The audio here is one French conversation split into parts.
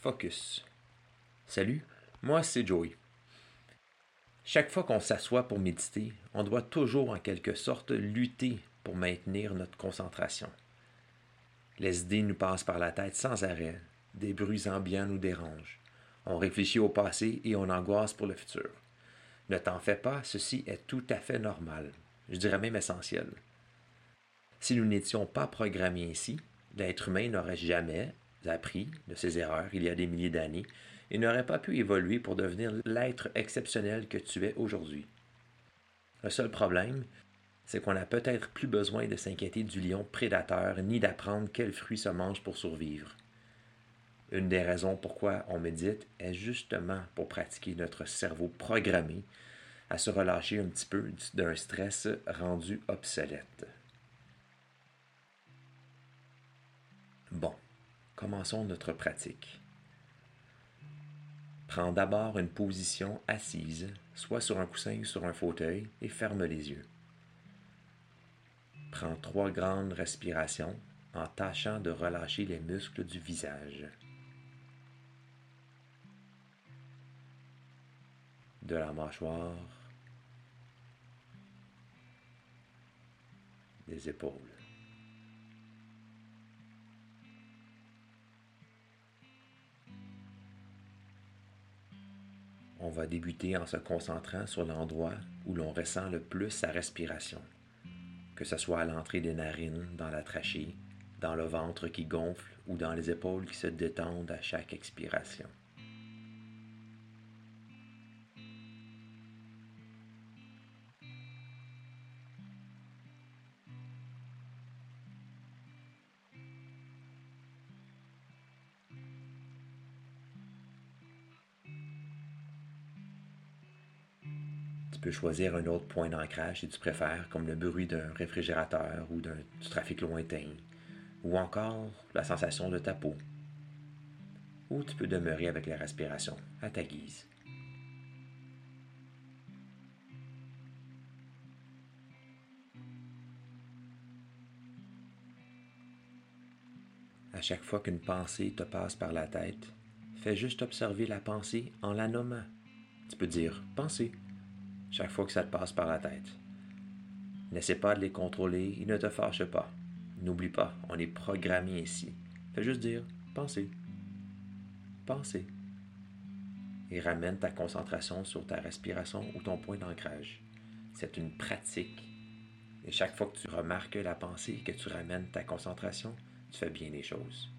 Focus. Salut, moi c'est Joey. Chaque fois qu'on s'assoit pour méditer, on doit toujours en quelque sorte lutter pour maintenir notre concentration. Les idées nous passent par la tête sans arrêt, des bruits ambiants nous dérangent. On réfléchit au passé et on angoisse pour le futur. Ne t'en fais pas, ceci est tout à fait normal, je dirais même essentiel. Si nous n'étions pas programmés ainsi, l'être humain n'aurait jamais, appris de ses erreurs il y a des milliers d'années et n'aurait pas pu évoluer pour devenir l'être exceptionnel que tu es aujourd'hui. Le seul problème, c'est qu'on n'a peut-être plus besoin de s'inquiéter du lion prédateur ni d'apprendre quels fruits se mange pour survivre. Une des raisons pourquoi on médite est justement pour pratiquer notre cerveau programmé à se relâcher un petit peu d'un stress rendu obsolète. Commençons notre pratique. Prends d'abord une position assise, soit sur un coussin ou sur un fauteuil, et ferme les yeux. Prends trois grandes respirations en tâchant de relâcher les muscles du visage. De la mâchoire, des épaules. On va débuter en se concentrant sur l'endroit où l'on ressent le plus sa respiration, que ce soit à l'entrée des narines, dans la trachée, dans le ventre qui gonfle ou dans les épaules qui se détendent à chaque expiration. Tu peux choisir un autre point d'ancrage si tu préfères, comme le bruit d'un réfrigérateur ou du trafic lointain, ou encore la sensation de ta peau. Ou tu peux demeurer avec la respiration à ta guise. À chaque fois qu'une pensée te passe par la tête, fais juste observer la pensée en la nommant. Tu peux dire pensée chaque fois que ça te passe par la tête. N'essaie pas de les contrôler et ne te fâche pas. N'oublie pas, on est programmé ici. Fais juste dire pensez, pensez. Et ramène ta concentration sur ta respiration ou ton point d'ancrage. C'est une pratique. Et chaque fois que tu remarques la pensée, que tu ramènes ta concentration, tu fais bien les choses.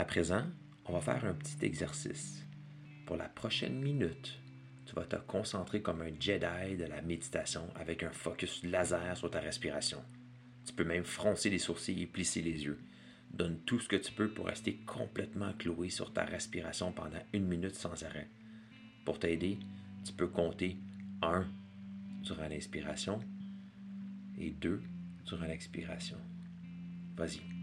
À présent, on va faire un petit exercice. Pour la prochaine minute, tu vas te concentrer comme un Jedi de la méditation avec un focus laser sur ta respiration. Tu peux même froncer les sourcils et plisser les yeux. Donne tout ce que tu peux pour rester complètement cloué sur ta respiration pendant une minute sans arrêt. Pour t'aider, tu peux compter 1 durant l'inspiration et 2 durant l'expiration. Vas-y.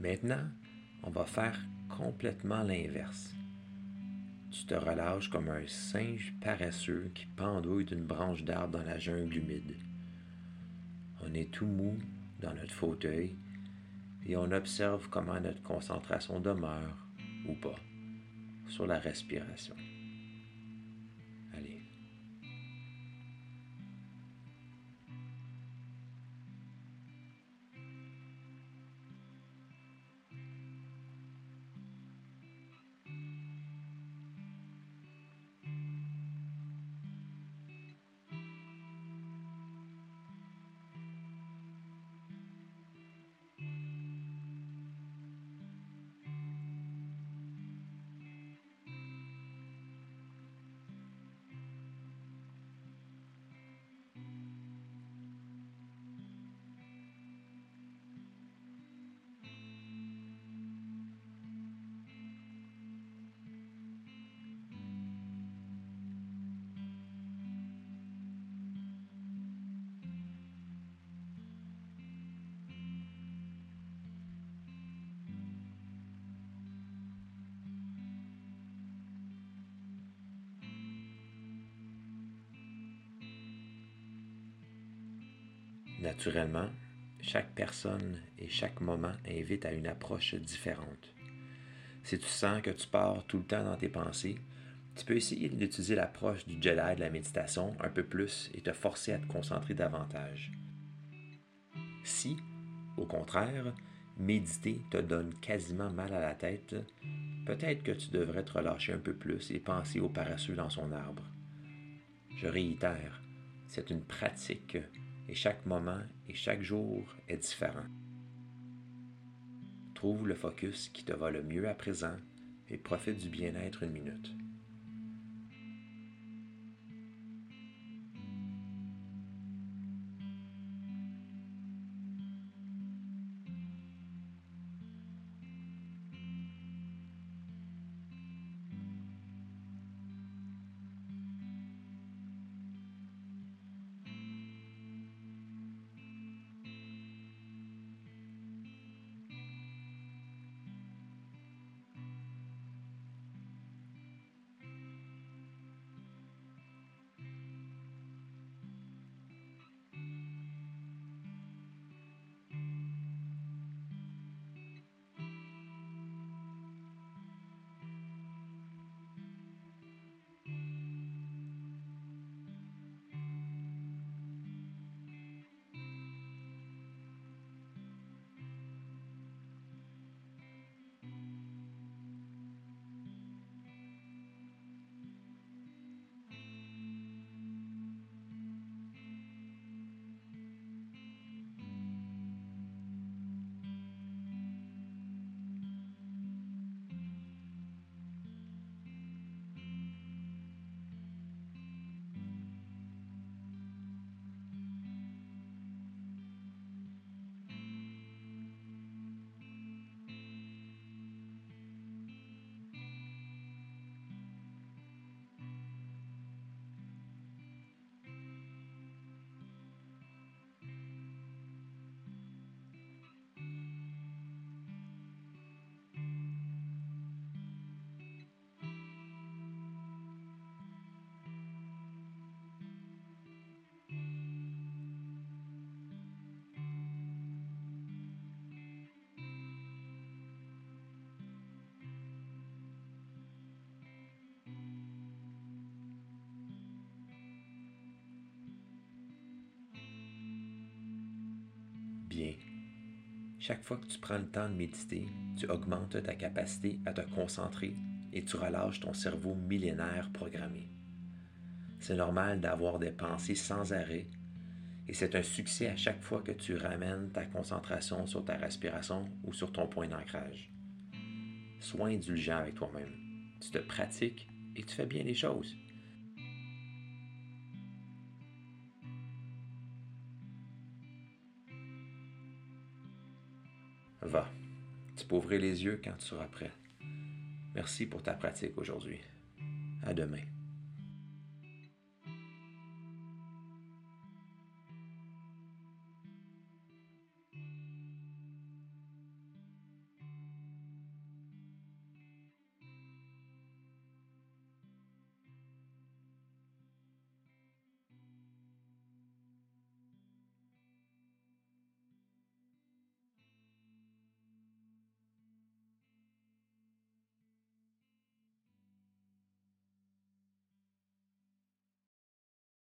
Maintenant, on va faire complètement l'inverse. Tu te relâches comme un singe paresseux qui pendouille d'une branche d'arbre dans la jungle humide. On est tout mou dans notre fauteuil et on observe comment notre concentration demeure ou pas sur la respiration. Allez. Naturellement, chaque personne et chaque moment invite à une approche différente. Si tu sens que tu pars tout le temps dans tes pensées, tu peux essayer d'utiliser l'approche du Jedi de la méditation un peu plus et te forcer à te concentrer davantage. Si, au contraire, méditer te donne quasiment mal à la tête, peut-être que tu devrais te relâcher un peu plus et penser au paresseux dans son arbre. Je réitère, c'est une pratique et chaque moment et chaque jour est différent. Trouve le focus qui te va le mieux à présent et profite du bien-être une minute. Bien. Chaque fois que tu prends le temps de méditer, tu augmentes ta capacité à te concentrer et tu relâches ton cerveau millénaire programmé. C'est normal d'avoir des pensées sans arrêt et c'est un succès à chaque fois que tu ramènes ta concentration sur ta respiration ou sur ton point d'ancrage. Sois indulgent avec toi-même. Tu te pratiques et tu fais bien les choses. Va, tu peux ouvrir les yeux quand tu seras prêt. Merci pour ta pratique aujourd'hui. À demain.